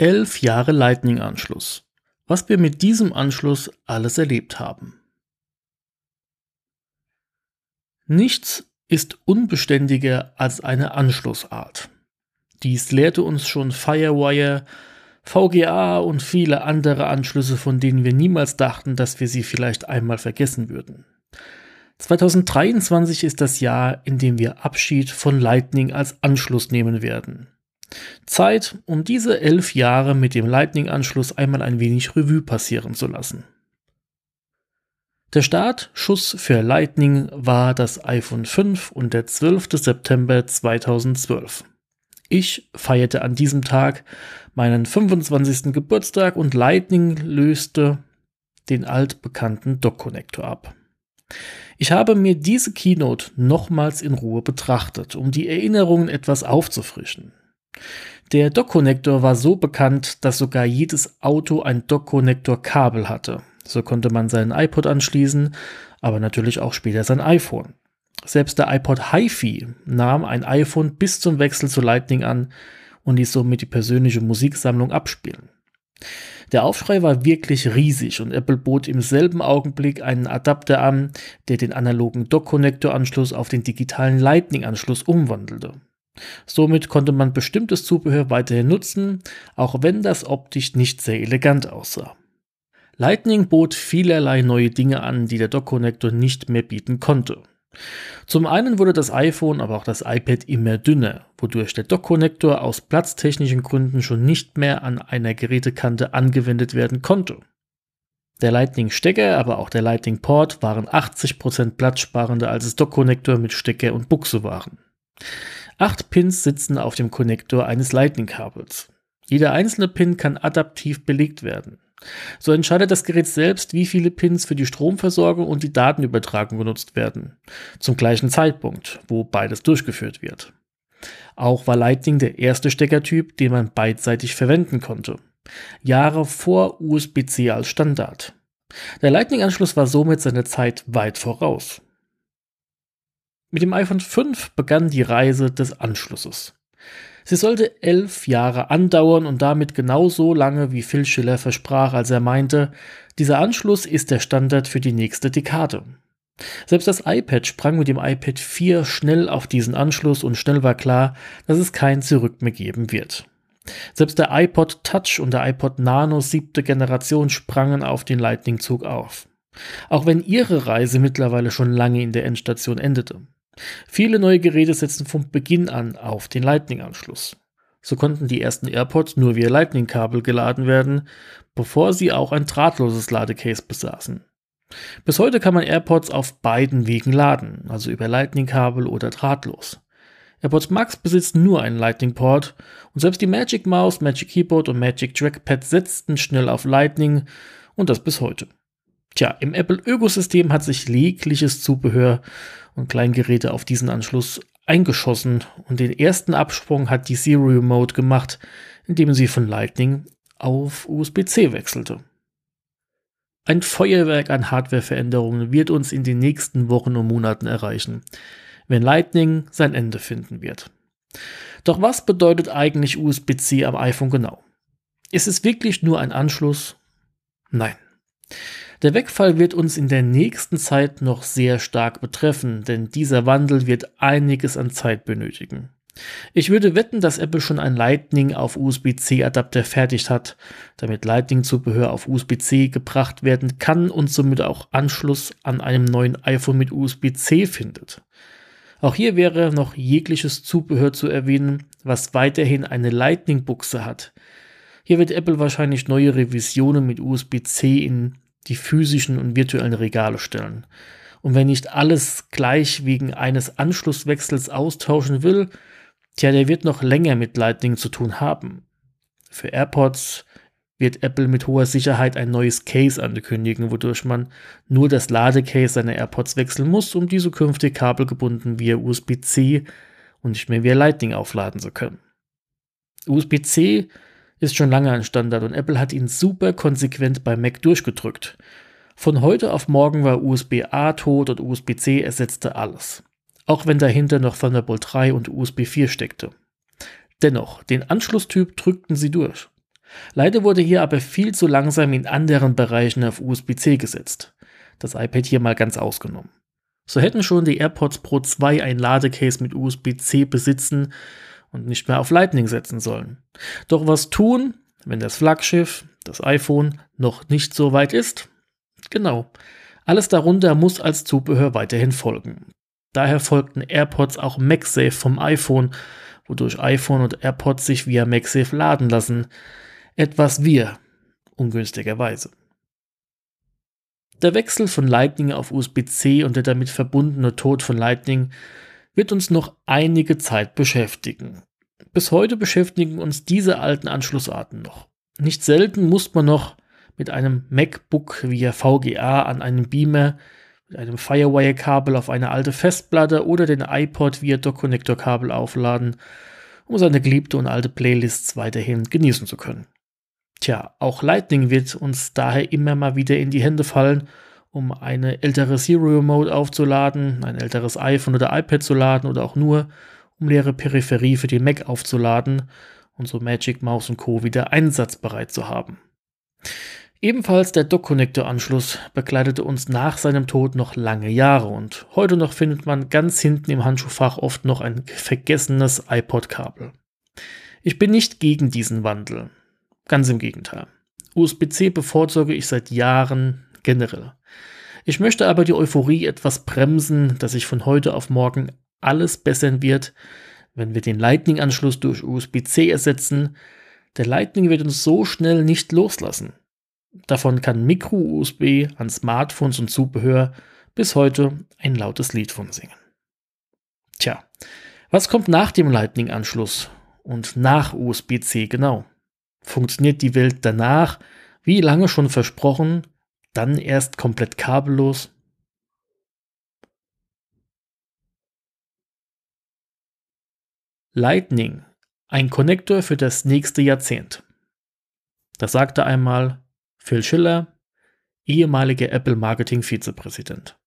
Elf Jahre Lightning-Anschluss. Was wir mit diesem Anschluss alles erlebt haben. Nichts ist unbeständiger als eine Anschlussart. Dies lehrte uns schon Firewire, VGA und viele andere Anschlüsse, von denen wir niemals dachten, dass wir sie vielleicht einmal vergessen würden. 2023 ist das Jahr, in dem wir Abschied von Lightning als Anschluss nehmen werden. Zeit, um diese elf Jahre mit dem Lightning-Anschluss einmal ein wenig Revue passieren zu lassen. Der Startschuss für Lightning war das iPhone 5 und der 12. September 2012. Ich feierte an diesem Tag meinen 25. Geburtstag und Lightning löste den altbekannten Dock-Connector ab. Ich habe mir diese Keynote nochmals in Ruhe betrachtet, um die Erinnerungen etwas aufzufrischen. Der Dock-Connector war so bekannt, dass sogar jedes Auto ein Dock-Connector-Kabel hatte. So konnte man seinen iPod anschließen, aber natürlich auch später sein iPhone. Selbst der iPod HiFi nahm ein iPhone bis zum Wechsel zu Lightning an und ließ somit die persönliche Musiksammlung abspielen. Der Aufschrei war wirklich riesig und Apple bot im selben Augenblick einen Adapter an, der den analogen Dock-Connector-Anschluss auf den digitalen Lightning-Anschluss umwandelte. Somit konnte man bestimmtes Zubehör weiterhin nutzen, auch wenn das optisch nicht sehr elegant aussah. Lightning bot vielerlei neue Dinge an, die der Dock-Connector nicht mehr bieten konnte. Zum einen wurde das iPhone, aber auch das iPad immer dünner, wodurch der Dock-Connector aus platztechnischen Gründen schon nicht mehr an einer Gerätekante angewendet werden konnte. Der Lightning-Stecker, aber auch der Lightning-Port waren 80% platzsparender als es Dock-Connector mit Stecker und Buchse waren. Acht Pins sitzen auf dem Konnektor eines Lightning-Kabels. Jeder einzelne Pin kann adaptiv belegt werden. So entscheidet das Gerät selbst, wie viele Pins für die Stromversorgung und die Datenübertragung genutzt werden. Zum gleichen Zeitpunkt, wo beides durchgeführt wird. Auch war Lightning der erste Steckertyp, den man beidseitig verwenden konnte. Jahre vor USB-C als Standard. Der Lightning-Anschluss war somit seiner Zeit weit voraus. Mit dem iPhone 5 begann die Reise des Anschlusses. Sie sollte elf Jahre andauern und damit genauso lange, wie Phil Schiller versprach, als er meinte, dieser Anschluss ist der Standard für die nächste Dekade. Selbst das iPad sprang mit dem iPad 4 schnell auf diesen Anschluss und schnell war klar, dass es kein Zurück mehr geben wird. Selbst der iPod Touch und der iPod Nano siebte Generation sprangen auf den Lightning-Zug auf. Auch wenn ihre Reise mittlerweile schon lange in der Endstation endete. Viele neue Geräte setzen von Beginn an auf den Lightning-Anschluss. So konnten die ersten AirPods nur via Lightning-Kabel geladen werden, bevor sie auch ein drahtloses Ladecase besaßen. Bis heute kann man AirPods auf beiden Wegen laden, also über Lightning-Kabel oder drahtlos. AirPods Max besitzt nur einen Lightning-Port und selbst die Magic Mouse, Magic Keyboard und Magic Trackpad setzten schnell auf Lightning und das bis heute. Tja, im Apple-Ökosystem hat sich jegliches Zubehör und Kleingeräte auf diesen Anschluss eingeschossen und den ersten Absprung hat die Serial Mode gemacht, indem sie von Lightning auf USB-C wechselte. Ein Feuerwerk an Hardwareveränderungen wird uns in den nächsten Wochen und Monaten erreichen, wenn Lightning sein Ende finden wird. Doch was bedeutet eigentlich USB-C am iPhone genau? Ist es wirklich nur ein Anschluss? Nein. Der Wegfall wird uns in der nächsten Zeit noch sehr stark betreffen, denn dieser Wandel wird einiges an Zeit benötigen. Ich würde wetten, dass Apple schon ein Lightning auf USB-C-Adapter fertig hat, damit Lightning-Zubehör auf USB-C gebracht werden kann und somit auch Anschluss an einem neuen iPhone mit USB-C findet. Auch hier wäre noch jegliches Zubehör zu erwähnen, was weiterhin eine Lightning-Buchse hat. Hier wird Apple wahrscheinlich neue Revisionen mit USB-C in die physischen und virtuellen Regale stellen. Und wenn nicht alles gleich wegen eines Anschlusswechsels austauschen will, Tja, der wird noch länger mit Lightning zu tun haben. Für AirPods wird Apple mit hoher Sicherheit ein neues Case ankündigen, wodurch man nur das Ladecase seiner AirPods wechseln muss, um diese künftig kabelgebunden via USB-C und nicht mehr via Lightning aufladen zu können. USB-C ist schon lange ein Standard und Apple hat ihn super konsequent bei Mac durchgedrückt. Von heute auf morgen war USB-A tot und USB-C ersetzte alles auch wenn dahinter noch Thunderbolt 3 und USB 4 steckte. Dennoch, den Anschlusstyp drückten sie durch. Leider wurde hier aber viel zu langsam in anderen Bereichen auf USB-C gesetzt. Das iPad hier mal ganz ausgenommen. So hätten schon die AirPods Pro 2 ein Ladecase mit USB-C besitzen und nicht mehr auf Lightning setzen sollen. Doch was tun, wenn das Flaggschiff, das iPhone, noch nicht so weit ist? Genau. Alles darunter muss als Zubehör weiterhin folgen. Daher folgten AirPods auch MagSafe vom iPhone, wodurch iPhone und AirPods sich via MagSafe laden lassen. Etwas wir, ungünstigerweise. Der Wechsel von Lightning auf USB-C und der damit verbundene Tod von Lightning wird uns noch einige Zeit beschäftigen. Bis heute beschäftigen uns diese alten Anschlussarten noch. Nicht selten muss man noch mit einem MacBook via VGA an einem Beamer mit einem Firewire-Kabel auf eine alte Festplatte oder den iPod via Dock-Connector-Kabel aufladen, um seine geliebte und alte Playlists weiterhin genießen zu können. Tja, auch Lightning wird uns daher immer mal wieder in die Hände fallen, um eine ältere Serial Remote aufzuladen, ein älteres iPhone oder iPad zu laden oder auch nur, um leere Peripherie für den Mac aufzuladen und so Magic Mouse und Co. wieder einsatzbereit zu haben. Ebenfalls der Dock-Connector-Anschluss begleitete uns nach seinem Tod noch lange Jahre und heute noch findet man ganz hinten im Handschuhfach oft noch ein vergessenes iPod-Kabel. Ich bin nicht gegen diesen Wandel. Ganz im Gegenteil. USB-C bevorzuge ich seit Jahren generell. Ich möchte aber die Euphorie etwas bremsen, dass sich von heute auf morgen alles bessern wird, wenn wir den Lightning-Anschluss durch USB-C ersetzen. Der Lightning wird uns so schnell nicht loslassen. Davon kann Micro-USB an Smartphones und Zubehör bis heute ein lautes Lied von singen. Tja, was kommt nach dem Lightning-Anschluss und nach USB-C genau? Funktioniert die Welt danach, wie lange schon versprochen, dann erst komplett kabellos? Lightning, ein Konnektor für das nächste Jahrzehnt. Das sagte einmal Phil Schiller, ehemaliger Apple Marketing Vizepräsident.